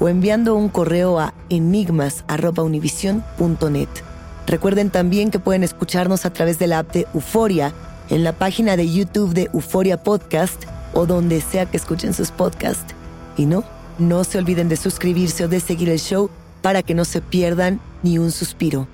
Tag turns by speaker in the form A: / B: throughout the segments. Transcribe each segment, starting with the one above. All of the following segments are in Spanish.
A: o enviando un correo a enigmas.univision.net. Recuerden también que pueden escucharnos a través de la app de Euforia, en la página de YouTube de Euforia Podcast o donde sea que escuchen sus podcasts. Y no, no se olviden de suscribirse o de seguir el show para que no se pierdan ni un suspiro.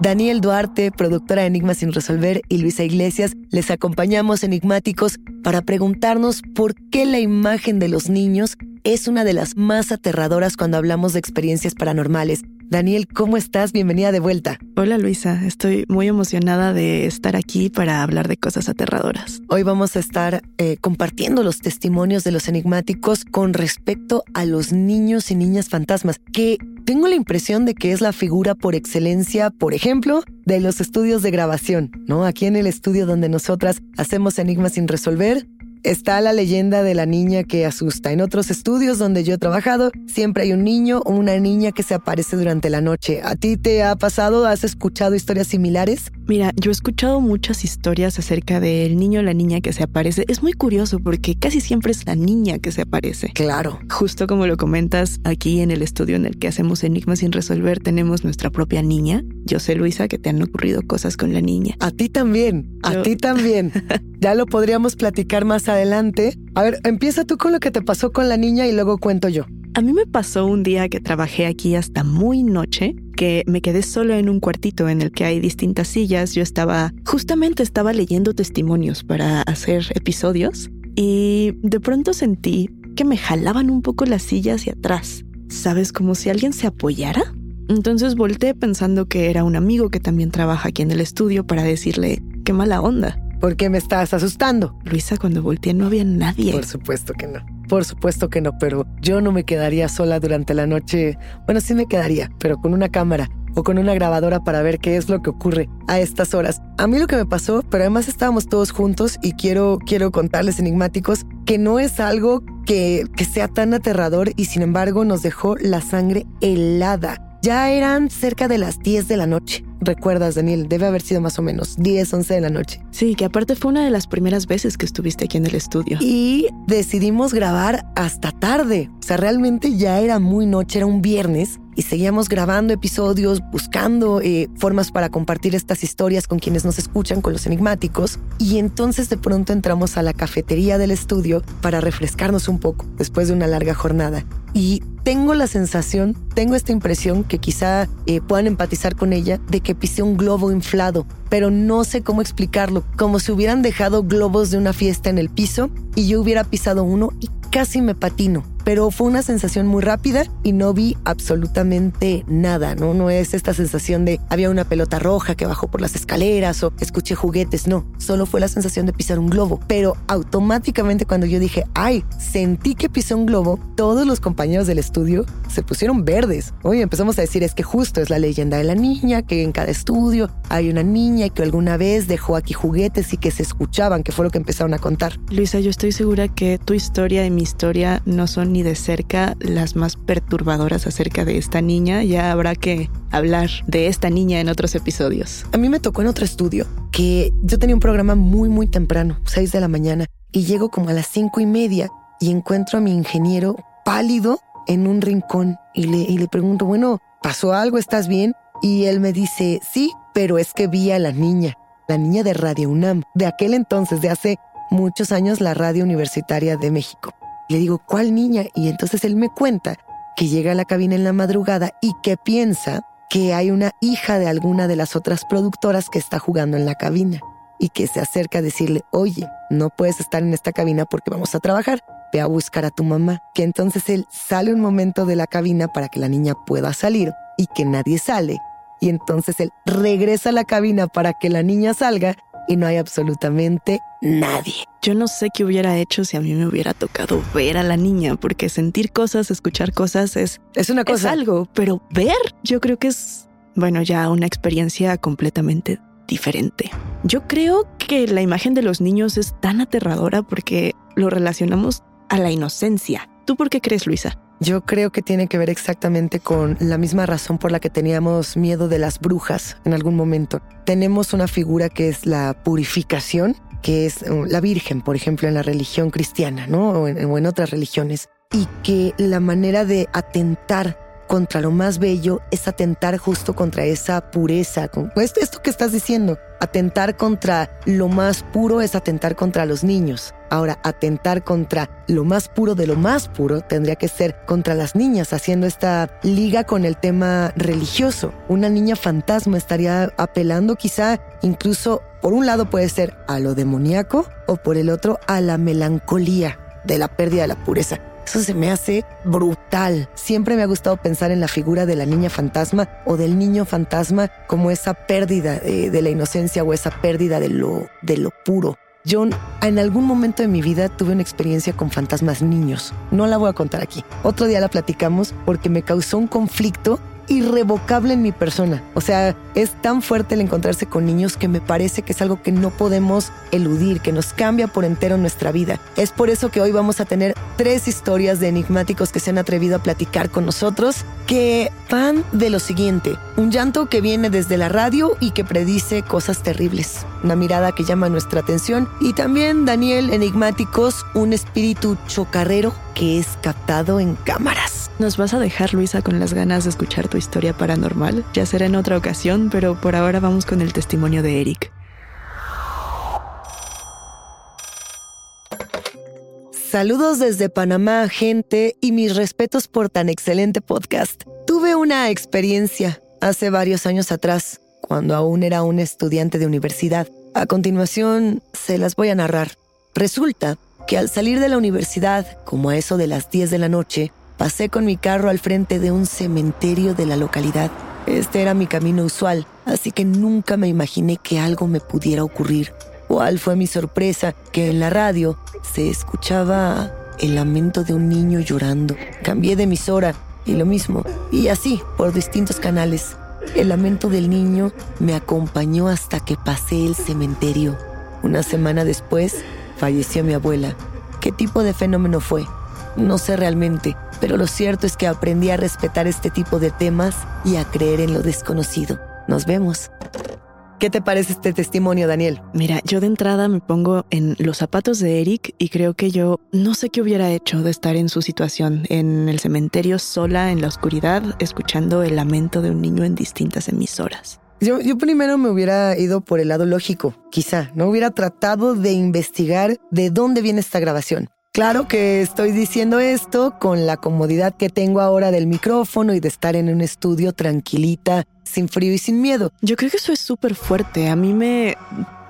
A: Daniel Duarte, productora de Enigmas sin resolver, y Luisa Iglesias les acompañamos enigmáticos para preguntarnos por qué la imagen de los niños es una de las más aterradoras cuando hablamos de experiencias paranormales. Daniel, ¿cómo estás? Bienvenida de vuelta.
B: Hola Luisa, estoy muy emocionada de estar aquí para hablar de cosas aterradoras.
A: Hoy vamos a estar eh, compartiendo los testimonios de los enigmáticos con respecto a los niños y niñas fantasmas, que tengo la impresión de que es la figura por excelencia, por ejemplo, de los estudios de grabación, ¿no? Aquí en el estudio donde nosotras hacemos enigmas sin resolver, Está la leyenda de la niña que asusta. En otros estudios donde yo he trabajado, siempre hay un niño o una niña que se aparece durante la noche. ¿A ti te ha pasado? ¿Has escuchado historias similares?
B: Mira, yo he escuchado muchas historias acerca del niño o la niña que se aparece. Es muy curioso porque casi siempre es la niña que se aparece.
A: Claro.
B: Justo como lo comentas, aquí en el estudio en el que hacemos enigmas sin resolver tenemos nuestra propia niña. Yo sé, Luisa, que te han ocurrido cosas con la niña.
A: A ti también, a ti también. ya lo podríamos platicar más adelante. A ver, empieza tú con lo que te pasó con la niña y luego cuento yo.
B: A mí me pasó un día que trabajé aquí hasta muy noche, que me quedé solo en un cuartito en el que hay distintas sillas. Yo estaba, justamente estaba leyendo testimonios para hacer episodios y de pronto sentí que me jalaban un poco las sillas hacia atrás. ¿Sabes? Como si alguien se apoyara. Entonces volteé pensando que era un amigo que también trabaja aquí en el estudio para decirle, qué mala onda
A: ¿Por qué me estás asustando?
B: Luisa, cuando volteé no había nadie.
A: Por supuesto que no. Por supuesto que no, pero yo no me quedaría sola durante la noche. Bueno, sí me quedaría, pero con una cámara o con una grabadora para ver qué es lo que ocurre a estas horas. A mí lo que me pasó, pero además estábamos todos juntos y quiero, quiero contarles enigmáticos que no es algo que, que sea tan aterrador y sin embargo nos dejó la sangre helada. Ya eran cerca de las 10 de la noche. ¿Recuerdas, Daniel? Debe haber sido más o menos 10, 11 de la noche.
B: Sí, que aparte fue una de las primeras veces que estuviste aquí en el estudio.
A: Y decidimos grabar hasta tarde. O sea, realmente ya era muy noche, era un viernes y seguíamos grabando episodios, buscando eh, formas para compartir estas historias con quienes nos escuchan, con los enigmáticos. Y entonces de pronto entramos a la cafetería del estudio para refrescarnos un poco después de una larga jornada. Y tengo la sensación, tengo esta impresión que quizá eh, puedan empatizar con ella, de que pisé un globo inflado, pero no sé cómo explicarlo, como si hubieran dejado globos de una fiesta en el piso y yo hubiera pisado uno y casi me patino pero fue una sensación muy rápida y no vi absolutamente nada, ¿no? No es esta sensación de había una pelota roja que bajó por las escaleras o escuché juguetes, no, solo fue la sensación de pisar un globo, pero automáticamente cuando yo dije, ay, sentí que pisé un globo, todos los compañeros del estudio se pusieron verdes. Oye, empezamos a decir, es que justo es la leyenda de la niña, que en cada estudio hay una niña que alguna vez dejó aquí juguetes y que se escuchaban, que fue lo que empezaron a contar.
B: Luisa, yo estoy segura que tu historia y mi historia no son ni de cerca las más perturbadoras acerca de esta niña. Ya habrá que hablar de esta niña en otros episodios.
A: A mí me tocó en otro estudio que yo tenía un programa muy, muy temprano, 6 de la mañana, y llego como a las cinco y media y encuentro a mi ingeniero pálido en un rincón y le, y le pregunto, bueno, ¿pasó algo? ¿Estás bien? Y él me dice, sí, pero es que vi a la niña, la niña de Radio UNAM, de aquel entonces, de hace muchos años, la radio universitaria de México. Le digo, ¿cuál niña? Y entonces él me cuenta que llega a la cabina en la madrugada y que piensa que hay una hija de alguna de las otras productoras que está jugando en la cabina y que se acerca a decirle, oye, no puedes estar en esta cabina porque vamos a trabajar, ve a buscar a tu mamá. Que entonces él sale un momento de la cabina para que la niña pueda salir y que nadie sale. Y entonces él regresa a la cabina para que la niña salga y no hay absolutamente nadie.
B: Yo no sé qué hubiera hecho si a mí me hubiera tocado ver a la niña, porque sentir cosas, escuchar cosas es,
A: es una cosa.
B: Es algo, pero ver, yo creo que es, bueno, ya una experiencia completamente diferente. Yo creo que la imagen de los niños es tan aterradora porque lo relacionamos a la inocencia. ¿Tú por qué crees, Luisa?
A: Yo creo que tiene que ver exactamente con la misma razón por la que teníamos miedo de las brujas en algún momento. Tenemos una figura que es la purificación, que es uh, la Virgen, por ejemplo, en la religión cristiana, ¿no? O en, o en otras religiones. Y que la manera de atentar contra lo más bello es atentar justo contra esa pureza. Pues esto que estás diciendo, atentar contra lo más puro es atentar contra los niños. Ahora, atentar contra lo más puro de lo más puro tendría que ser contra las niñas, haciendo esta liga con el tema religioso. Una niña fantasma estaría apelando quizá incluso, por un lado puede ser a lo demoníaco o por el otro a la melancolía de la pérdida de la pureza. Eso se me hace brutal. Siempre me ha gustado pensar en la figura de la niña fantasma o del niño fantasma como esa pérdida de, de la inocencia o esa pérdida de lo, de lo puro. Yo en algún momento de mi vida tuve una experiencia con fantasmas niños. No la voy a contar aquí. Otro día la platicamos porque me causó un conflicto irrevocable en mi persona. O sea, es tan fuerte el encontrarse con niños que me parece que es algo que no podemos eludir, que nos cambia por entero nuestra vida. Es por eso que hoy vamos a tener tres historias de enigmáticos que se han atrevido a platicar con nosotros, que van de lo siguiente. Un llanto que viene desde la radio y que predice cosas terribles. Una mirada que llama nuestra atención. Y también, Daniel, enigmáticos, un espíritu chocarrero que es captado en cámaras.
B: ¿Nos vas a dejar, Luisa, con las ganas de escuchar tu historia paranormal? Ya será en otra ocasión, pero por ahora vamos con el testimonio de Eric.
A: Saludos desde Panamá, gente, y mis respetos por tan excelente podcast. Tuve una experiencia hace varios años atrás, cuando aún era un estudiante de universidad. A continuación, se las voy a narrar. Resulta que al salir de la universidad, como a eso de las 10 de la noche, pasé con mi carro al frente de un cementerio de la localidad. Este era mi camino usual, así que nunca me imaginé que algo me pudiera ocurrir. ¿Cuál fue mi sorpresa? Que en la radio se escuchaba el lamento de un niño llorando. Cambié de emisora y lo mismo, y así por distintos canales. El lamento del niño me acompañó hasta que pasé el cementerio. Una semana después, falleció mi abuela. ¿Qué tipo de fenómeno fue? No sé realmente, pero lo cierto es que aprendí a respetar este tipo de temas y a creer en lo desconocido. Nos vemos. ¿Qué te parece este testimonio, Daniel?
B: Mira, yo de entrada me pongo en los zapatos de Eric y creo que yo no sé qué hubiera hecho de estar en su situación, en el cementerio sola, en la oscuridad, escuchando el lamento de un niño en distintas emisoras.
A: Yo, yo primero me hubiera ido por el lado lógico, quizá, no hubiera tratado de investigar de dónde viene esta grabación. Claro que estoy diciendo esto con la comodidad que tengo ahora del micrófono y de estar en un estudio tranquilita, sin frío y sin miedo.
B: Yo creo que eso es súper fuerte. A mí me,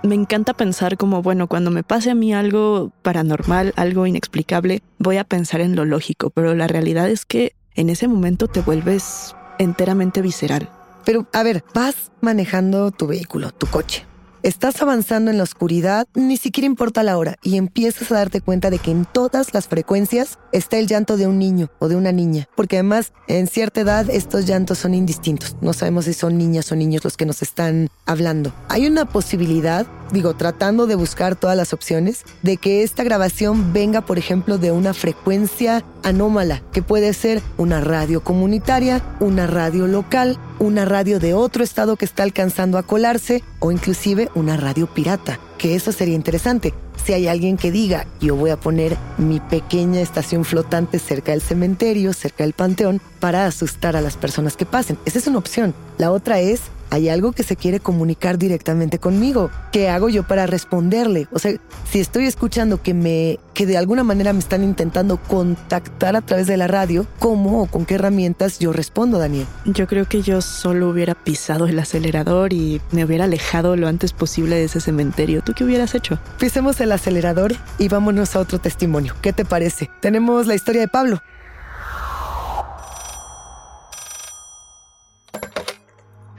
B: me encanta pensar como, bueno, cuando me pase a mí algo paranormal, algo inexplicable, voy a pensar en lo lógico, pero la realidad es que en ese momento te vuelves enteramente visceral.
A: Pero, a ver, vas manejando tu vehículo, tu coche Estás avanzando en la oscuridad, ni siquiera importa la hora, y empiezas a darte cuenta de que en todas las frecuencias está el llanto de un niño o de una niña, porque además en cierta edad estos llantos son indistintos. No sabemos si son niñas o niños los que nos están hablando. Hay una posibilidad, digo, tratando de buscar todas las opciones, de que esta grabación venga, por ejemplo, de una frecuencia anómala, que puede ser una radio comunitaria, una radio local, una radio de otro estado que está alcanzando a colarse o inclusive una radio pirata, que eso sería interesante. Si hay alguien que diga, yo voy a poner mi pequeña estación flotante cerca del cementerio, cerca del panteón, para asustar a las personas que pasen. Esa es una opción. La otra es hay algo que se quiere comunicar directamente conmigo. ¿Qué hago yo para responderle? O sea, si estoy escuchando que me que de alguna manera me están intentando contactar a través de la radio, ¿cómo o con qué herramientas yo respondo, Daniel?
B: Yo creo que yo solo hubiera pisado el acelerador y me hubiera alejado lo antes posible de ese cementerio. ¿Tú qué hubieras hecho?
A: Pisemos el acelerador y vámonos a otro testimonio. ¿Qué te parece? Tenemos la historia de Pablo.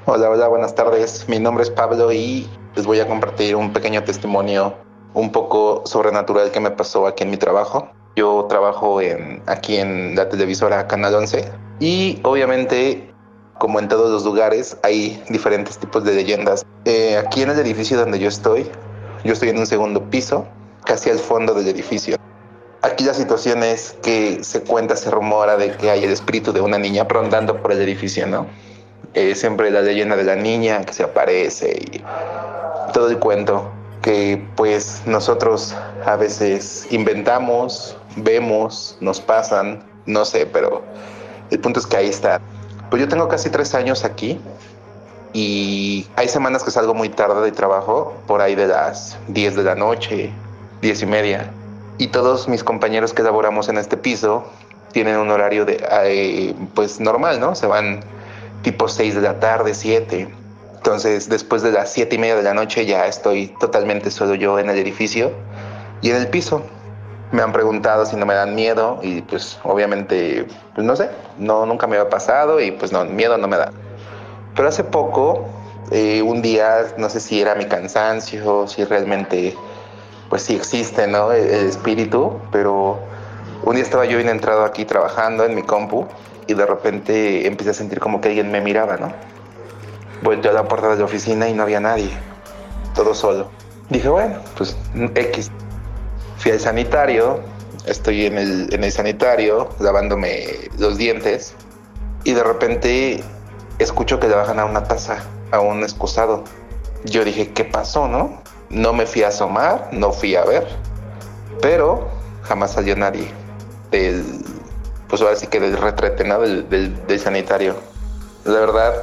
C: Hola, hola, buenas tardes. Mi nombre es Pablo y les voy a compartir un pequeño testimonio un poco sobrenatural que me pasó aquí en mi trabajo. Yo trabajo en, aquí en la televisora Canal 11 y obviamente, como en todos los lugares, hay diferentes tipos de leyendas. Eh, aquí en el edificio donde yo estoy, yo estoy en un segundo piso, casi al fondo del edificio. Aquí la situación es que se cuenta, se rumora de que hay el espíritu de una niña rondando por el edificio, ¿no? Eh, siempre la leyenda de la niña que se aparece y todo el cuento que pues nosotros a veces inventamos, vemos, nos pasan, no sé, pero el punto es que ahí está. Pues yo tengo casi tres años aquí y hay semanas que salgo muy tarde de trabajo, por ahí de las 10 de la noche, diez y media. Y todos mis compañeros que laboramos en este piso tienen un horario de, eh, pues normal, ¿no? Se van tipo 6 de la tarde, 7. Entonces, después de las 7 y media de la noche ya estoy totalmente solo yo en el edificio y en el piso. Me han preguntado si no me dan miedo y pues obviamente, pues no sé, no, nunca me había pasado y pues no, miedo no me da. Pero hace poco, eh, un día, no sé si era mi cansancio, si realmente, pues sí existe, ¿no? El, el espíritu, pero un día estaba yo bien entrado aquí trabajando en mi compu y de repente empecé a sentir como que alguien me miraba, ¿no? Volteé a la puerta de la oficina y no había nadie, todo solo. Dije, bueno, pues X. Fui al sanitario, estoy en el, en el sanitario lavándome los dientes y de repente escucho que le bajan a una taza, a un excusado. Yo dije, ¿qué pasó, no? No me fui a asomar, no fui a ver, pero jamás salió nadie del, pues ahora sí que del retrete, ¿no? Del, del, sanitario. La verdad,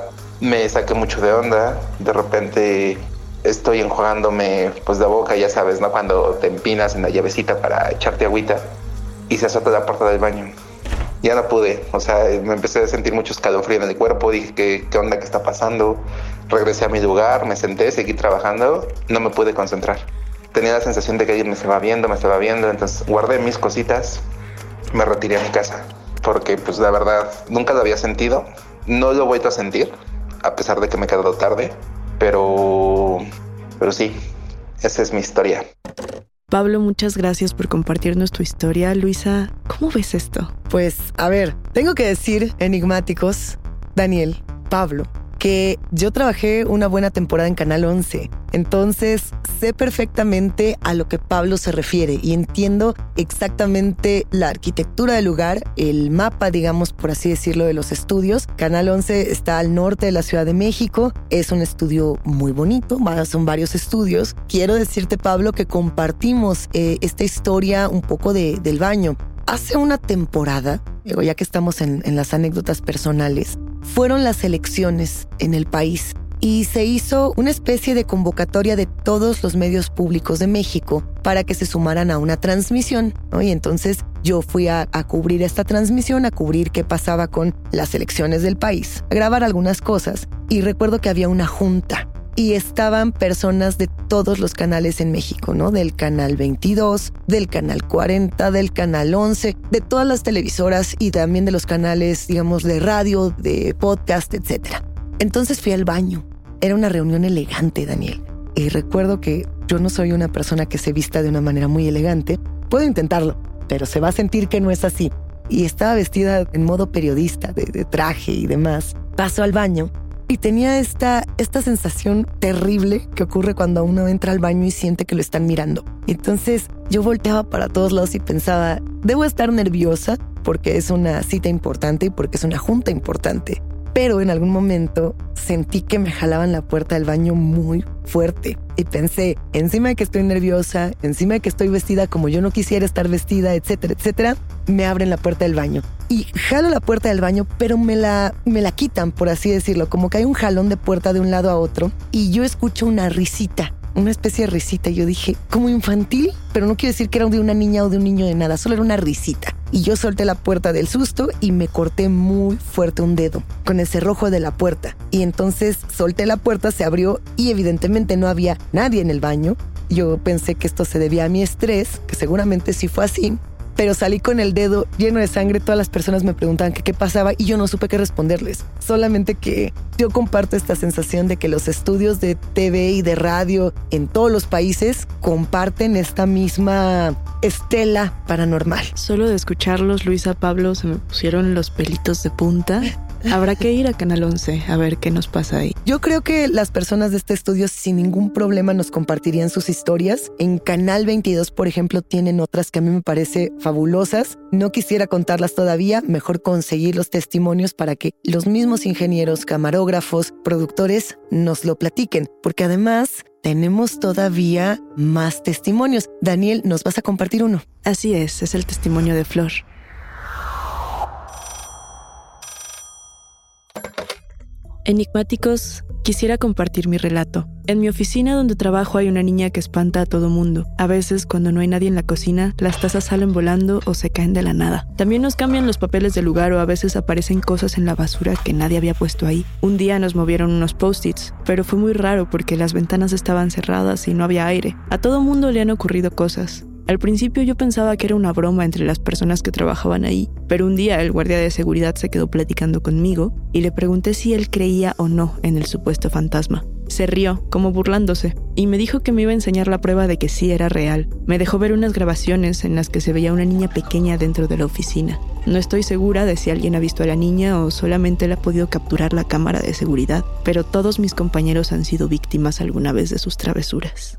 C: me saqué mucho de onda. De repente estoy enjuagándome pues de boca, ya sabes, ¿no? Cuando te empinas en la llavecita para echarte agüita y se azota la puerta del baño. Ya no pude, o sea, me empecé a sentir mucho escalofrío en el cuerpo, dije, ¿qué, qué onda, qué está pasando? Regresé a mi lugar, me senté, seguí trabajando, no me pude concentrar. Tenía la sensación de que alguien me estaba viendo, me estaba viendo, entonces guardé mis cositas, me retiré a mi casa porque pues la verdad nunca lo había sentido, no lo he vuelto a sentir, a pesar de que me he quedado tarde, pero, pero sí, esa es mi historia.
B: Pablo, muchas gracias por compartirnos tu historia. Luisa, ¿cómo ves esto?
A: Pues, a ver, tengo que decir, enigmáticos, Daniel, Pablo, que yo trabajé una buena temporada en Canal 11. Entonces sé perfectamente a lo que Pablo se refiere y entiendo exactamente la arquitectura del lugar, el mapa, digamos, por así decirlo, de los estudios. Canal 11 está al norte de la Ciudad de México. Es un estudio muy bonito, son varios estudios. Quiero decirte, Pablo, que compartimos eh, esta historia un poco de, del baño. Hace una temporada, ya que estamos en, en las anécdotas personales, fueron las elecciones en el país y se hizo una especie de convocatoria de todos los medios públicos de México para que se sumaran a una transmisión. Y entonces yo fui a, a, cubrir esta transmisión, a cubrir qué pasaba con las elecciones del país, a grabar algunas cosas. Y recuerdo que había una junta y estaban personas de todos los canales en México, ¿no? Del canal 22, del canal 40, del canal 11, de todas las televisoras y también de los canales, digamos, de radio, de podcast, etc. Entonces fui al baño. Era una reunión elegante, Daniel. Y recuerdo que yo no soy una persona que se vista de una manera muy elegante. Puedo intentarlo, pero se va a sentir que no es así. Y estaba vestida en modo periodista, de, de traje y demás. Paso al baño y tenía esta, esta sensación terrible que ocurre cuando uno entra al baño y siente que lo están mirando. Entonces yo volteaba para todos lados y pensaba, debo estar nerviosa porque es una cita importante y porque es una junta importante pero en algún momento sentí que me jalaban la puerta del baño muy fuerte y pensé, encima de que estoy nerviosa, encima de que estoy vestida como yo no quisiera estar vestida, etcétera, etcétera, me abren la puerta del baño. Y jalo la puerta del baño, pero me la, me la quitan, por así decirlo, como que hay un jalón de puerta de un lado a otro y yo escucho una risita una especie de risita. Yo dije, como infantil, pero no quiero decir que era de una niña o de un niño de nada, solo era una risita. Y yo solté la puerta del susto y me corté muy fuerte un dedo con el cerrojo de la puerta. Y entonces solté la puerta, se abrió y evidentemente no había nadie en el baño. Yo pensé que esto se debía a mi estrés, que seguramente sí fue así, pero salí con el dedo lleno de sangre. Todas las personas me preguntaban qué pasaba y yo no supe qué responderles. Solamente que yo comparto esta sensación de que los estudios de TV y de radio en todos los países comparten esta misma estela paranormal.
B: Solo de escucharlos, Luisa Pablo, se me pusieron los pelitos de punta. Habrá que ir a Canal 11 a ver qué nos pasa ahí.
A: Yo creo que las personas de este estudio sin ningún problema nos compartirían sus historias. En Canal 22, por ejemplo, tienen otras que a mí me parece fabulosas. No quisiera contarlas todavía, mejor conseguir los testimonios para que los mismos ingenieros, camarógrafos, productores nos lo platiquen, porque además tenemos todavía más testimonios. Daniel, ¿nos vas a compartir uno?
B: Así es, es el testimonio de Flor. Enigmáticos, quisiera compartir mi relato. En mi oficina donde trabajo hay una niña que espanta a todo mundo. A veces, cuando no hay nadie en la cocina, las tazas salen volando o se caen de la nada. También nos cambian los papeles del lugar o a veces aparecen cosas en la basura que nadie había puesto ahí. Un día nos movieron unos post-its, pero fue muy raro porque las ventanas estaban cerradas y no había aire. A todo mundo le han ocurrido cosas. Al principio yo pensaba que era una broma entre las personas que trabajaban ahí, pero un día el guardia de seguridad se quedó platicando conmigo y le pregunté si él creía o no en el supuesto fantasma. Se rió, como burlándose, y me dijo que me iba a enseñar la prueba de que sí era real. Me dejó ver unas grabaciones en las que se veía una niña pequeña dentro de la oficina. No estoy segura de si alguien ha visto a la niña o solamente la ha podido capturar la cámara de seguridad, pero todos mis compañeros han sido víctimas alguna vez de sus travesuras.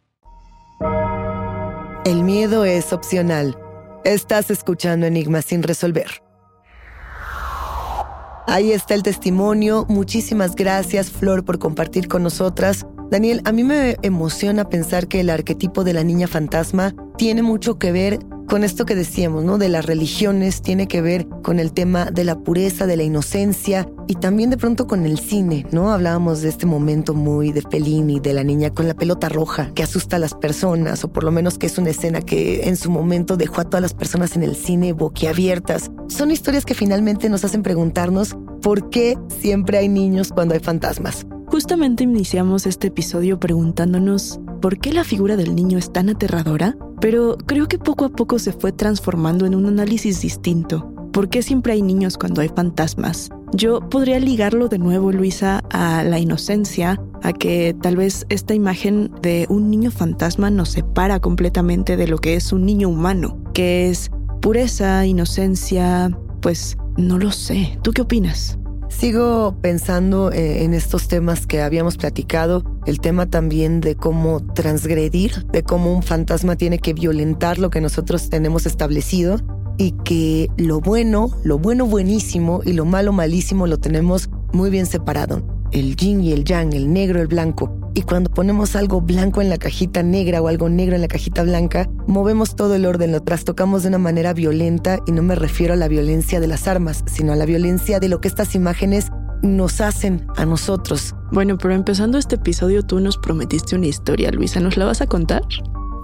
A: El miedo es opcional. Estás escuchando Enigmas sin resolver. Ahí está el testimonio. Muchísimas gracias, Flor, por compartir con nosotras. Daniel, a mí me emociona pensar que el arquetipo de la niña fantasma tiene mucho que ver con esto que decíamos, ¿no? De las religiones, tiene que ver con el tema de la pureza, de la inocencia y también de pronto con el cine, ¿no? Hablábamos de este momento muy de Fellini, de la niña con la pelota roja que asusta a las personas, o por lo menos que es una escena que en su momento dejó a todas las personas en el cine boquiabiertas. Son historias que finalmente nos hacen preguntarnos por qué siempre hay niños cuando hay fantasmas.
B: Justamente iniciamos este episodio preguntándonos por qué la figura del niño es tan aterradora, pero creo que poco a poco se fue transformando en un análisis distinto. ¿Por qué siempre hay niños cuando hay fantasmas? Yo podría ligarlo de nuevo, Luisa, a la inocencia, a que tal vez esta imagen de un niño fantasma nos separa completamente de lo que es un niño humano, que es pureza, inocencia, pues no lo sé. ¿Tú qué opinas?
A: Sigo pensando eh, en estos temas que habíamos platicado, el tema también de cómo transgredir, de cómo un fantasma tiene que violentar lo que nosotros tenemos establecido y que lo bueno, lo bueno buenísimo y lo malo malísimo lo tenemos muy bien separado. El yin y el yang, el negro, el blanco. Y cuando ponemos algo blanco en la cajita negra o algo negro en la cajita blanca, movemos todo el orden, lo trastocamos de una manera violenta y no me refiero a la violencia de las armas, sino a la violencia de lo que estas imágenes nos hacen a nosotros.
B: Bueno, pero empezando este episodio tú nos prometiste una historia, Luisa, ¿nos la vas a contar?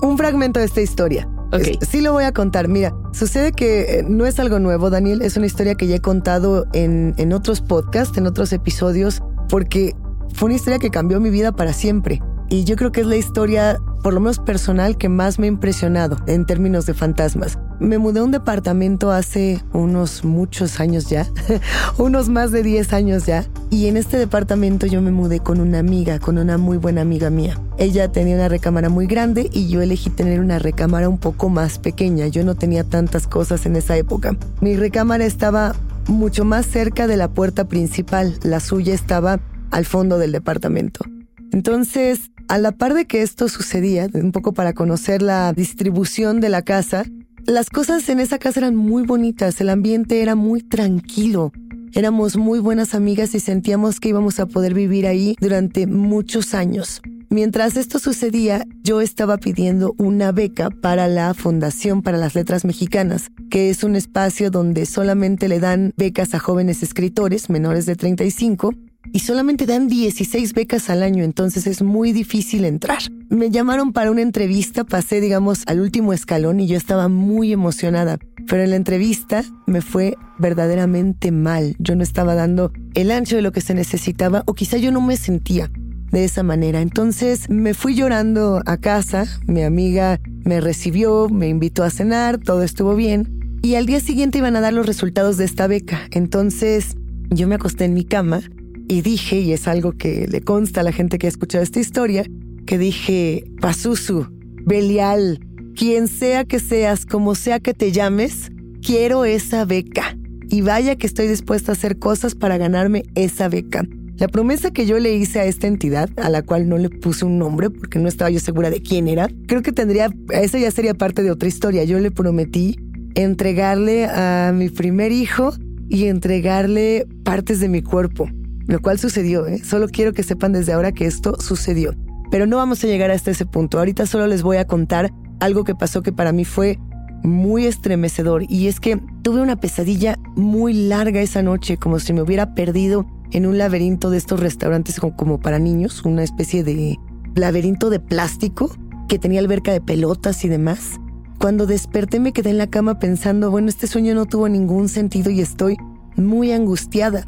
A: Un fragmento de esta historia.
B: Ok.
A: Sí lo voy a contar. Mira, sucede que eh, no es algo nuevo, Daniel. Es una historia que ya he contado en, en otros podcasts, en otros episodios, porque fue una historia que cambió mi vida para siempre. Y yo creo que es la historia, por lo menos personal, que más me ha impresionado en términos de fantasmas. Me mudé a un departamento hace unos muchos años ya, unos más de 10 años ya, y en este departamento yo me mudé con una amiga, con una muy buena amiga mía. Ella tenía una recámara muy grande y yo elegí tener una recámara un poco más pequeña. Yo no tenía tantas cosas en esa época. Mi recámara estaba mucho más cerca de la puerta principal, la suya estaba al fondo del departamento. Entonces, a la par de que esto sucedía, un poco para conocer la distribución de la casa, las cosas en esa casa eran muy bonitas, el ambiente era muy tranquilo. Éramos muy buenas amigas y sentíamos que íbamos a poder vivir ahí durante muchos años. Mientras esto sucedía, yo estaba pidiendo una beca para la Fundación para las Letras Mexicanas, que es un espacio donde solamente le dan becas a jóvenes escritores menores de 35 y solamente dan 16 becas al año, entonces es muy difícil entrar. Me llamaron para una entrevista, pasé, digamos, al último escalón y yo estaba muy emocionada, pero en la entrevista me fue verdaderamente mal. Yo no estaba dando el ancho de lo que se necesitaba o quizá yo no me sentía de esa manera. Entonces me fui llorando a casa, mi amiga me recibió, me invitó a cenar, todo estuvo bien y al día siguiente iban a dar los resultados de esta beca. Entonces yo me acosté en mi cama y dije, y es algo que le consta a la gente que ha escuchado esta historia, que dije, Pazuzu, Belial, quien sea que seas, como sea que te llames, quiero esa beca. Y vaya que estoy dispuesta a hacer cosas para ganarme esa beca. La promesa que yo le hice a esta entidad, a la cual no le puse un nombre porque no estaba yo segura de quién era, creo que tendría, esa ya sería parte de otra historia. Yo le prometí entregarle a mi primer hijo y entregarle partes de mi cuerpo lo cual sucedió, ¿eh? Solo quiero que sepan desde ahora que esto sucedió. Pero no vamos a llegar hasta ese punto. Ahorita solo les voy a contar algo que pasó que para mí fue muy estremecedor y es que tuve una pesadilla muy larga esa noche, como si me hubiera perdido en un laberinto de estos restaurantes como, para niños, una especie de laberinto de plástico que tenía alberca de pelotas y demás. Cuando desperté me quedé en la cama pensando, bueno, este sueño no tuvo ningún sentido y estoy muy angustiada.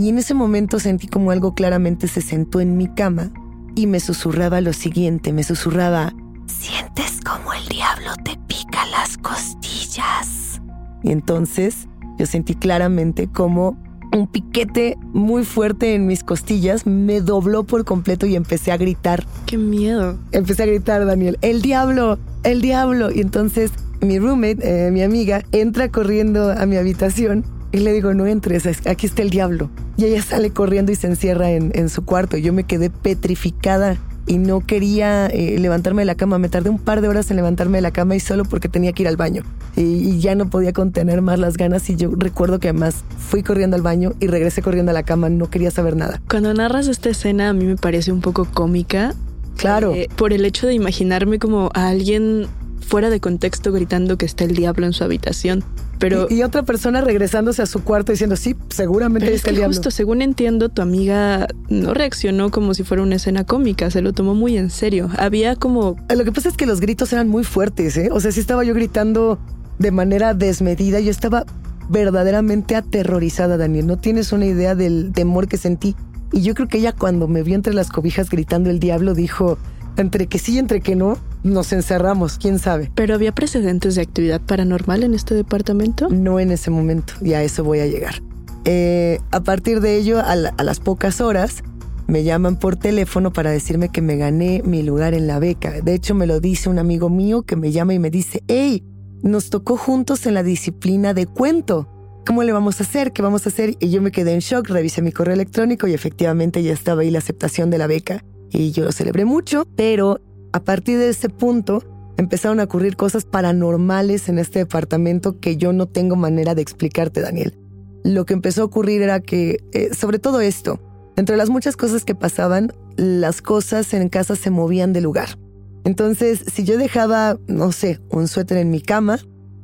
A: Y en ese momento sentí como algo claramente se sentó en mi cama y me susurraba lo siguiente, me susurraba, sientes como el diablo te pica las costillas. Y entonces yo sentí claramente como un piquete muy fuerte en mis costillas me dobló por completo y empecé a gritar.
B: ¡Qué miedo!
A: Empecé a gritar, Daniel, el diablo, el diablo. Y entonces mi roommate, eh, mi amiga, entra corriendo a mi habitación y le digo, no entres, aquí está el diablo. Y ella sale corriendo y se encierra en, en su cuarto. Yo me quedé petrificada y no quería eh, levantarme de la cama. Me tardé un par de horas en levantarme de la cama y solo porque tenía que ir al baño. Y, ya no podía contener más las ganas y yo recuerdo que además fui corriendo al baño y regresé corriendo a la cama. No quería saber nada.
B: Cuando narras esta escena a mí me parece un poco cómica.
A: Claro.
B: Eh, por el hecho de imaginarme como a alguien fuera de contexto gritando que está el diablo en su habitación. Pero,
A: y, otra persona regresándose a su cuarto diciendo, sí, seguramente
B: es, que justo, según entiendo, tu amiga no reaccionó como si fuera una escena cómica, se lo tomó muy en serio. Había como...
A: Lo que pasa es que los gritos eran muy fuertes, ¿eh? O sea, sí estaba yo gritando de manera desmedida, yo estaba verdaderamente aterrorizada, Daniel. No tienes una idea del temor que sentí. Y yo creo que ella cuando me vio entre las cobijas gritando el diablo dijo, entre que sí y entre que no, nos encerramos, quién sabe.
B: ¿Pero había precedentes de actividad paranormal en este departamento?
A: No en ese momento, y a eso voy a llegar. Eh, a partir de ello, a, a las pocas horas, me llaman por teléfono para decirme que me gané mi lugar en la beca. De hecho, me lo dice un amigo mío que me llama y me dice, hey, nos tocó juntos en la disciplina de cuento. ¿Cómo le vamos a hacer? ¿Qué vamos a hacer? Y yo me quedé en shock, revisé mi correo electrónico y efectivamente ya estaba ahí la aceptación de la beca. Y yo lo celebré mucho, pero a partir de ese punto empezaron a ocurrir cosas paranormales en este departamento que yo no tengo manera de explicarte, Daniel. Lo que empezó a ocurrir era que, eh, sobre todo esto, entre las muchas cosas que pasaban, las cosas en casa se movían de lugar. Entonces, si yo dejaba, no sé, un suéter en mi cama,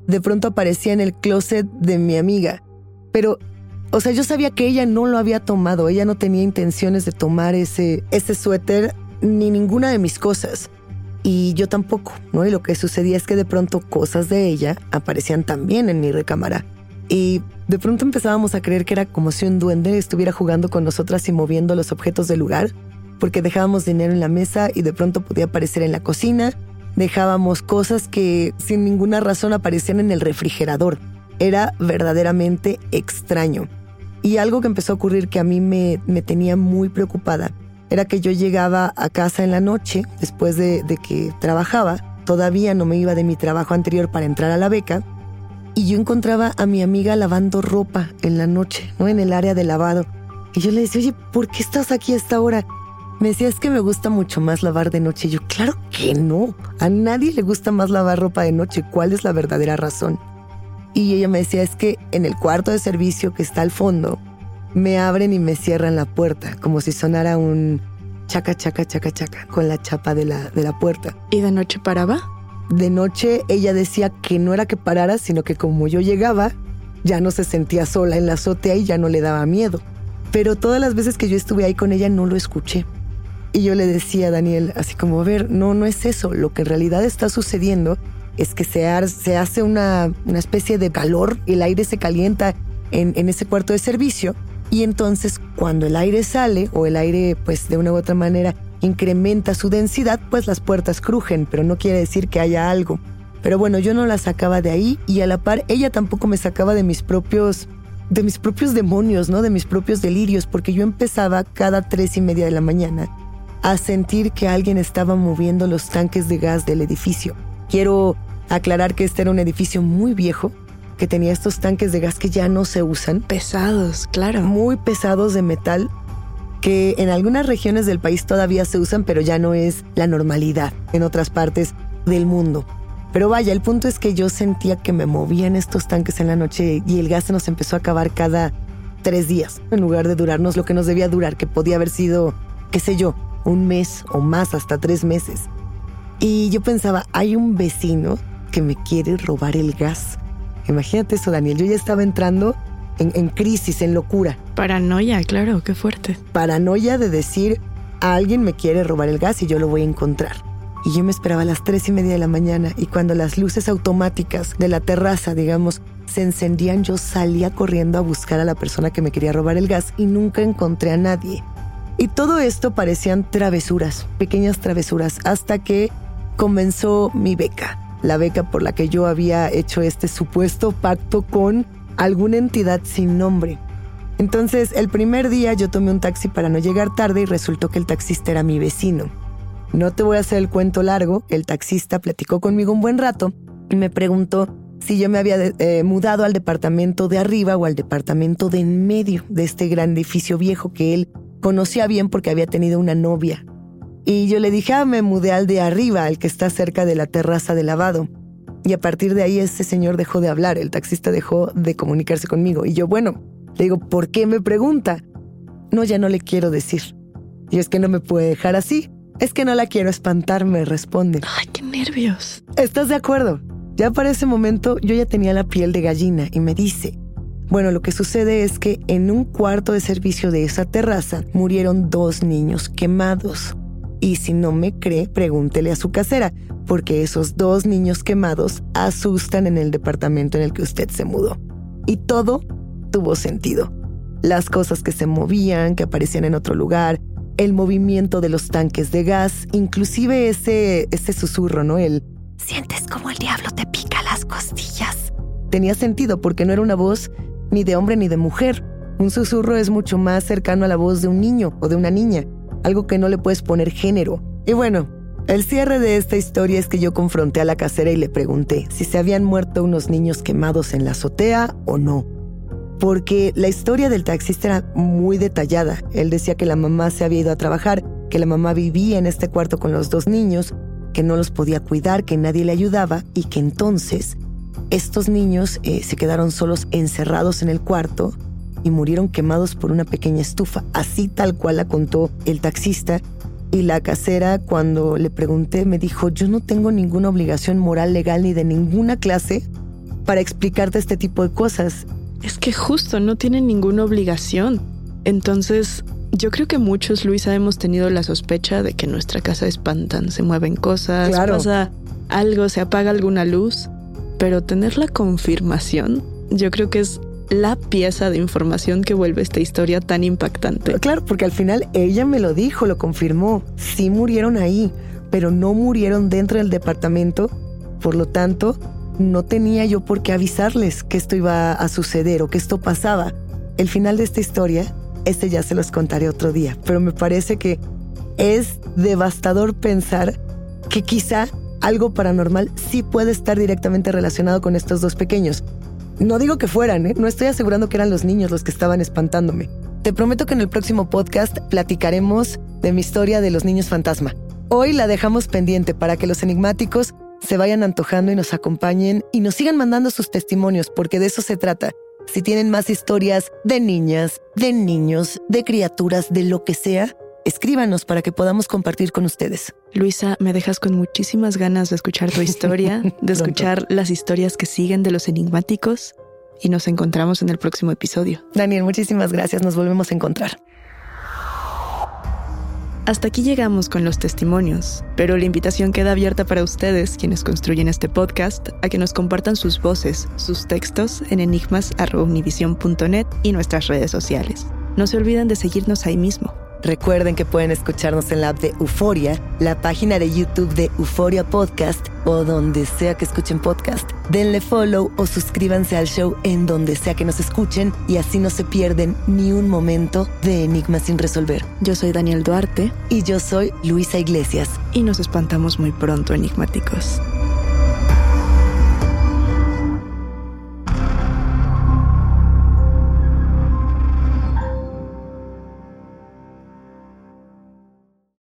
A: de pronto aparecía en el closet de mi amiga. Pero, o sea, yo sabía que ella no lo había tomado, ella no tenía intenciones de tomar ese, ese suéter ni ninguna de mis cosas y yo tampoco, ¿no? Y lo que sucedía es que de pronto cosas de ella aparecían también en mi recámara. Y de pronto empezábamos a creer que era como si un duende estuviera jugando con nosotras y moviendo los objetos del lugar, porque dejábamos dinero en la mesa y de pronto podía aparecer en la cocina, dejábamos cosas que sin ninguna razón aparecían en el refrigerador. Era verdaderamente extraño. Y algo que empezó a ocurrir que a mí me, me tenía muy preocupada era que yo llegaba a casa en la noche, después de, que trabajaba, todavía no me iba de mi trabajo anterior para entrar a la beca, y yo encontraba a mi amiga lavando ropa en la noche, ¿no? En el área de lavado. Y yo le decía, oye, ¿por qué estás aquí a esta hora? Me decía, es que me gusta mucho más lavar de noche. Y yo, claro que no. A nadie le gusta más lavar ropa de noche. ¿Cuál es la verdadera razón? Y ella me decía, es que en el cuarto de servicio que está al fondo, me abren y me cierran la puerta, como si sonara un chaca, chaca, chaca, chaca, con la chapa de la, de la puerta.
B: ¿Y de noche paraba?
A: De noche ella decía que no era que parara, sino que como yo llegaba, ya no se sentía sola en la azotea y ya no le daba miedo. Pero todas las veces que yo estuve ahí con ella no lo escuché. Y yo le decía a Daniel, así como, a ver, no, no es eso. Lo que en realidad está sucediendo es que se, hace una, especie de calor, el aire se calienta en, en ese cuarto de servicio y entonces cuando el aire sale o el aire pues de una u otra manera incrementa su densidad, pues las puertas crujen, pero no quiere decir que haya algo. Pero bueno, yo no la sacaba de ahí y a la par ella tampoco me sacaba de mis propios de mis propios demonios, ¿no? De mis propios delirios, porque yo empezaba cada tres y media de la mañana a sentir que alguien estaba moviendo los tanques de gas del edificio. Quiero aclarar que este era un edificio muy viejo, que tenía estos tanques de gas que ya no se usan.
B: Pesados, claro.
A: Muy pesados de metal, que en algunas regiones del país todavía se usan, pero ya no es la normalidad en otras partes del mundo. Pero vaya, el punto es que yo sentía que me movían estos tanques en la noche y el gas se nos empezó a acabar cada tres días, en lugar de durarnos lo que nos debía durar, que podía haber sido, qué sé yo, un mes o más, hasta tres meses. Y yo pensaba, hay un vecino que me quiere robar el gas. Imagínate eso, Daniel. Yo ya estaba entrando en, crisis, en locura.
B: Paranoia, claro, qué fuerte.
A: Paranoia de decir, alguien me quiere robar el gas y yo lo voy a encontrar. Y yo me esperaba a las tres y media de la mañana y cuando las luces automáticas de la terraza, digamos, se encendían, yo salía corriendo a buscar a la persona que me quería robar el gas y nunca encontré a nadie. Y todo esto parecían travesuras, pequeñas travesuras, hasta que comenzó mi beca, la beca por la que yo había hecho este supuesto pacto con alguna entidad sin nombre. Entonces, el primer día yo tomé un taxi para no llegar tarde y resultó que el taxista era mi vecino. No te voy a hacer el cuento largo, el taxista platicó conmigo un buen rato y me preguntó si yo me había eh, mudado al departamento de arriba o al departamento de en medio de este gran edificio viejo que él conocía bien porque había tenido una novia. Y yo le dije, ah, me mudé al de arriba, al que está cerca de la terraza de lavado. Y a partir de ahí ese señor dejó de hablar, el taxista dejó de comunicarse conmigo. Y yo, bueno, le digo, ¿por qué me pregunta? No, ya no le quiero decir. Y es que no me puede dejar así. Es que no la quiero espantar, me responde.
B: Ay, qué nervios.
A: ¿Estás de acuerdo? Ya para ese momento yo ya tenía la piel de gallina y me dice, bueno, lo que sucede es que en un cuarto de servicio de esa terraza murieron dos niños quemados. Y si no me cree, pregúntele a su casera, porque esos dos niños quemados asustan en el departamento en el que usted se mudó. Y todo tuvo sentido. Las cosas que se movían, que aparecían en otro lugar, el movimiento de los tanques de gas, inclusive ese, ese susurro, ¿no? El Sientes como el diablo te pica las costillas. Tenía sentido porque no era una voz ni de hombre ni de mujer. Un susurro es mucho más cercano a la voz de un niño o de una niña, algo que no le puedes poner género. Y bueno, el cierre de esta historia es que yo confronté a la casera y le pregunté si se habían muerto unos niños quemados en la azotea o no. Porque la historia del taxista era muy detallada. Él decía que la mamá se había ido a trabajar, que la mamá vivía en este cuarto con los dos niños que no los podía cuidar, que nadie le ayudaba y que entonces estos niños eh, se quedaron solos encerrados en el cuarto y murieron quemados por una pequeña estufa, así tal cual la contó el taxista. Y la casera, cuando le pregunté, me dijo, yo no tengo ninguna obligación moral, legal ni de ninguna clase para explicarte este tipo de cosas.
B: Es que justo no tienen ninguna obligación. Entonces, yo creo que muchos, Luisa, hemos tenido la sospecha de que nuestra casa espantan, se mueven cosas, pasa algo, se apaga alguna luz, pero tener la confirmación, yo creo que es la pieza de información que vuelve esta historia tan impactante.
A: Claro, porque al final ella me lo dijo, lo confirmó. Sí murieron ahí, pero no murieron dentro del departamento. Por lo tanto, no tenía yo por qué avisarles que esto iba a suceder o que esto pasaba. El final de esta historia este ya se los contaré otro día, pero me parece que es devastador pensar que quizá algo paranormal sí puede estar directamente relacionado con estos dos pequeños. No digo que fueran, ¿eh? no estoy asegurando que eran los niños los que estaban espantándome. Te prometo que en el próximo podcast platicaremos de mi historia de los niños fantasma. Hoy la dejamos pendiente para que los enigmáticos se vayan antojando y nos acompañen y nos sigan mandando sus testimonios, porque de eso se trata. Si tienen más historias de niñas, de niños, de criaturas, de lo que sea, escríbanos para que podamos compartir con ustedes.
B: Luisa, me dejas con muchísimas ganas de escuchar tu historia, de escuchar las historias que siguen de los enigmáticos y nos encontramos en el próximo episodio.
A: Daniel, muchísimas gracias, nos volvemos a encontrar.
B: Hasta aquí llegamos con los testimonios, pero la invitación queda abierta para ustedes, quienes construyen este podcast, a que nos compartan sus voces, sus textos en enigmas.univision.net y nuestras redes sociales. No se olviden de seguirnos ahí mismo.
A: Recuerden que pueden escucharnos en la app de Euforia, la página de YouTube de Euforia Podcast o donde sea que escuchen podcast. Denle follow o suscríbanse al show en donde sea que nos escuchen y así no se pierden ni un momento de Enigma sin resolver.
B: Yo soy Daniel Duarte
A: y yo soy Luisa Iglesias
B: y nos espantamos muy pronto enigmáticos.